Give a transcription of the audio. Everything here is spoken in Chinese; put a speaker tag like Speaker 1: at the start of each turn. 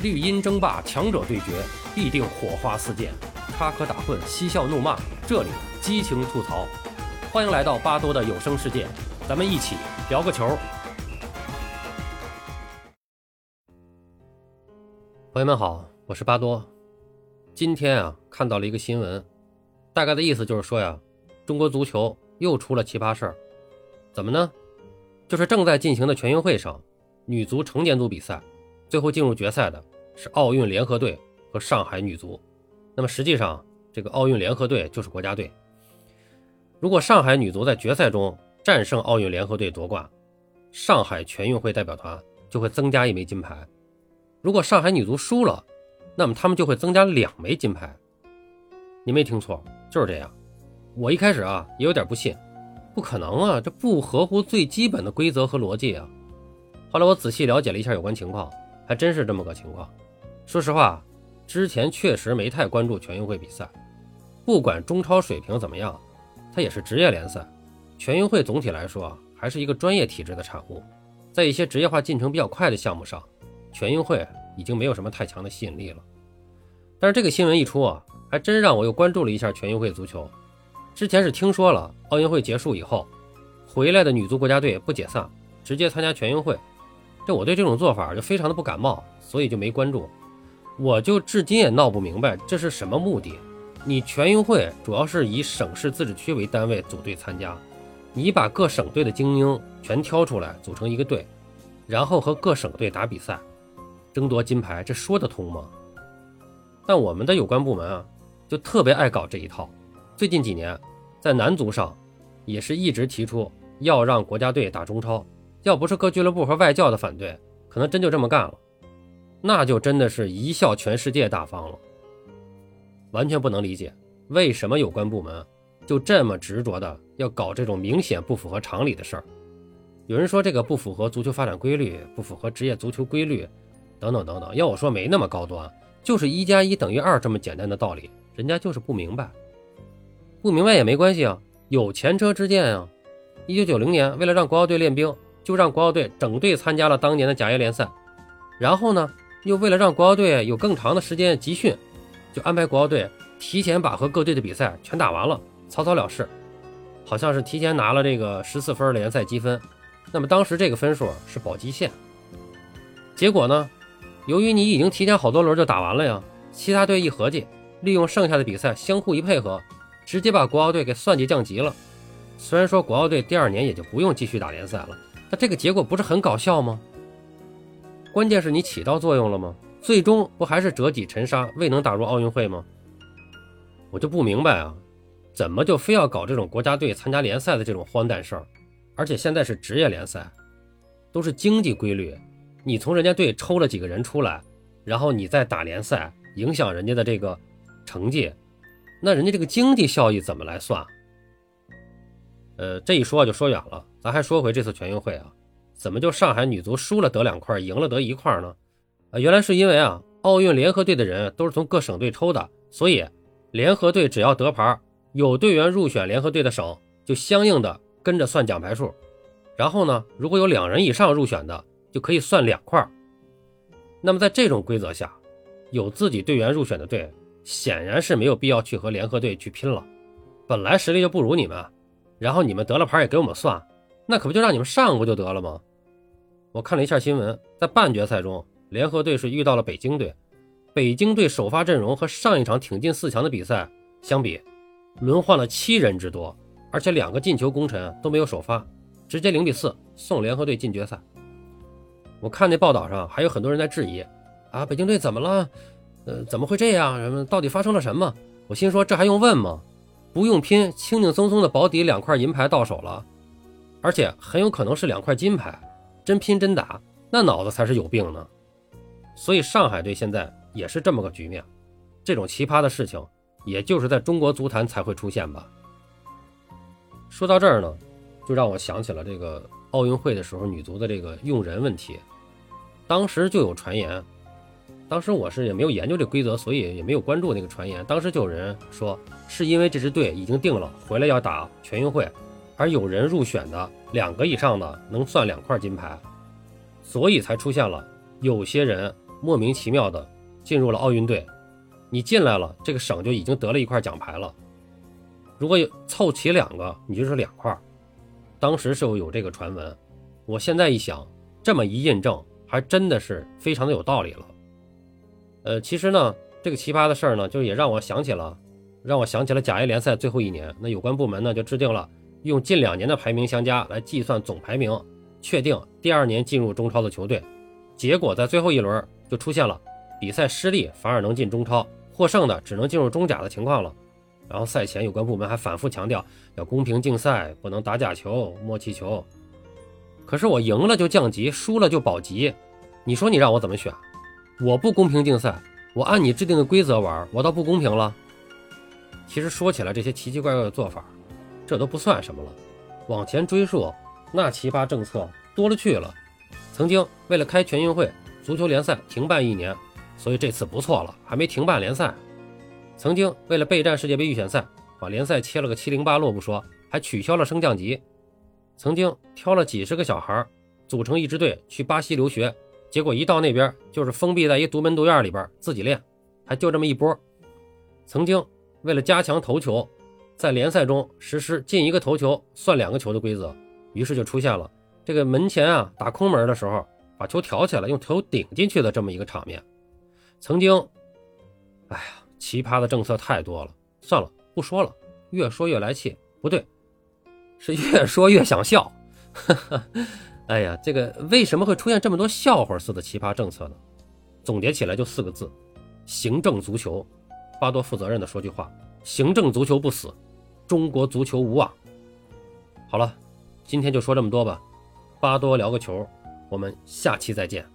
Speaker 1: 绿茵争霸，强者对决，必定火花四溅，插科打诨，嬉笑怒骂，这里激情吐槽。欢迎来到巴多的有声世界，咱们一起聊个球。朋友们好，我是巴多。今天啊，看到了一个新闻，大概的意思就是说呀，中国足球又出了奇葩事儿。怎么呢？就是正在进行的全运会上，女足成年组比赛，最后进入决赛的是奥运联合队和上海女足。那么实际上，这个奥运联合队就是国家队。如果上海女足在决赛中战胜奥运联合队夺冠，上海全运会代表团就会增加一枚金牌；如果上海女足输了，那么他们就会增加两枚金牌。你没听错，就是这样。我一开始啊也有点不信。不可能啊，这不合乎最基本的规则和逻辑啊！后来我仔细了解了一下有关情况，还真是这么个情况。说实话，之前确实没太关注全运会比赛。不管中超水平怎么样，它也是职业联赛。全运会总体来说还是一个专业体制的产物。在一些职业化进程比较快的项目上，全运会已经没有什么太强的吸引力了。但是这个新闻一出啊，还真让我又关注了一下全运会足球。之前是听说了奥运会结束以后，回来的女足国家队不解散，直接参加全运会。这我对这种做法就非常的不感冒，所以就没关注。我就至今也闹不明白这是什么目的。你全运会主要是以省市自治区为单位组队参加，你把各省队的精英全挑出来组成一个队，然后和各省队打比赛，争夺金牌，这说得通吗？但我们的有关部门啊，就特别爱搞这一套。最近几年，在男足上，也是一直提出要让国家队打中超。要不是各俱乐部和外教的反对，可能真就这么干了。那就真的是一笑全世界大方了。完全不能理解，为什么有关部门就这么执着的要搞这种明显不符合常理的事儿？有人说这个不符合足球发展规律，不符合职业足球规律，等等等等。要我说，没那么高端，就是一加一等于二这么简单的道理，人家就是不明白。不明白也没关系啊，有前车之鉴啊。一九九零年，为了让国奥队练兵，就让国奥队整队参加了当年的甲 A 联赛。然后呢，又为了让国奥队有更长的时间集训，就安排国奥队提前把和各队的比赛全打完了，草草了事。好像是提前拿了这个十四分联赛积分。那么当时这个分数是保级线。结果呢，由于你已经提前好多轮就打完了呀，其他队一合计，利用剩下的比赛相互一配合。直接把国奥队给算计降级了。虽然说国奥队第二年也就不用继续打联赛了，那这个结果不是很搞笑吗？关键是你起到作用了吗？最终不还是折戟沉沙，未能打入奥运会吗？我就不明白啊，怎么就非要搞这种国家队参加联赛的这种荒诞事儿？而且现在是职业联赛，都是经济规律，你从人家队抽了几个人出来，然后你再打联赛，影响人家的这个成绩。那人家这个经济效益怎么来算？呃，这一说就说远了，咱还说回这次全运会啊，怎么就上海女足输了得两块，赢了得一块呢？啊，原来是因为啊，奥运联合队的人都是从各省队抽的，所以联合队只要得牌，有队员入选联合队的省，就相应的跟着算奖牌数。然后呢，如果有两人以上入选的，就可以算两块。那么在这种规则下，有自己队员入选的队。显然是没有必要去和联合队去拼了，本来实力就不如你们，然后你们得了牌也给我们算，那可不就让你们上不就得了吗？我看了一下新闻，在半决赛中，联合队是遇到了北京队，北京队首发阵容和上一场挺进四强的比赛相比，轮换了七人之多，而且两个进球功臣都没有首发，直接零比四送联合队进决赛。我看那报道上还有很多人在质疑，啊，北京队怎么了？呃，怎么会这样？什么？到底发生了什么？我心说，这还用问吗？不用拼，轻轻松松的保底两块银牌到手了，而且很有可能是两块金牌。真拼真打，那脑子才是有病呢。所以上海队现在也是这么个局面。这种奇葩的事情，也就是在中国足坛才会出现吧。说到这儿呢，就让我想起了这个奥运会的时候女足的这个用人问题。当时就有传言。当时我是也没有研究这规则，所以也没有关注那个传言。当时就有人说，是因为这支队已经定了回来要打全运会，而有人入选的两个以上的能算两块金牌，所以才出现了有些人莫名其妙的进入了奥运队，你进来了，这个省就已经得了一块奖牌了。如果有凑齐两个，你就是两块。当时是有这个传闻，我现在一想，这么一印证，还真的是非常的有道理了。呃，其实呢，这个奇葩的事儿呢，就也让我想起了，让我想起了甲 A 联赛最后一年，那有关部门呢就制定了用近两年的排名相加来计算总排名，确定第二年进入中超的球队。结果在最后一轮就出现了比赛失利反而能进中超，获胜的只能进入中甲的情况了。然后赛前有关部门还反复强调要公平竞赛，不能打假球、摸气球。可是我赢了就降级，输了就保级，你说你让我怎么选？我不公平竞赛，我按你制定的规则玩，我倒不公平了。其实说起来，这些奇奇怪怪的做法，这都不算什么了。往前追溯，那奇葩政策多了去了。曾经为了开全运会，足球联赛停办一年，所以这次不错了，还没停办联赛。曾经为了备战世界杯预选赛，把联赛切了个七零八落不说，还取消了升降级。曾经挑了几十个小孩组成一支队去巴西留学。结果一到那边，就是封闭在一独门独院里边自己练，还就这么一波。曾经为了加强头球，在联赛中实施进一个头球算两个球的规则，于是就出现了这个门前啊打空门的时候，把球挑起来用头顶进去的这么一个场面。曾经，哎呀，奇葩的政策太多了，算了，不说了，越说越来气，不对，是越说越想笑。哎呀，这个为什么会出现这么多笑话似的奇葩政策呢？总结起来就四个字：行政足球。巴多负责任的说句话：行政足球不死，中国足球无望。好了，今天就说这么多吧。巴多聊个球，我们下期再见。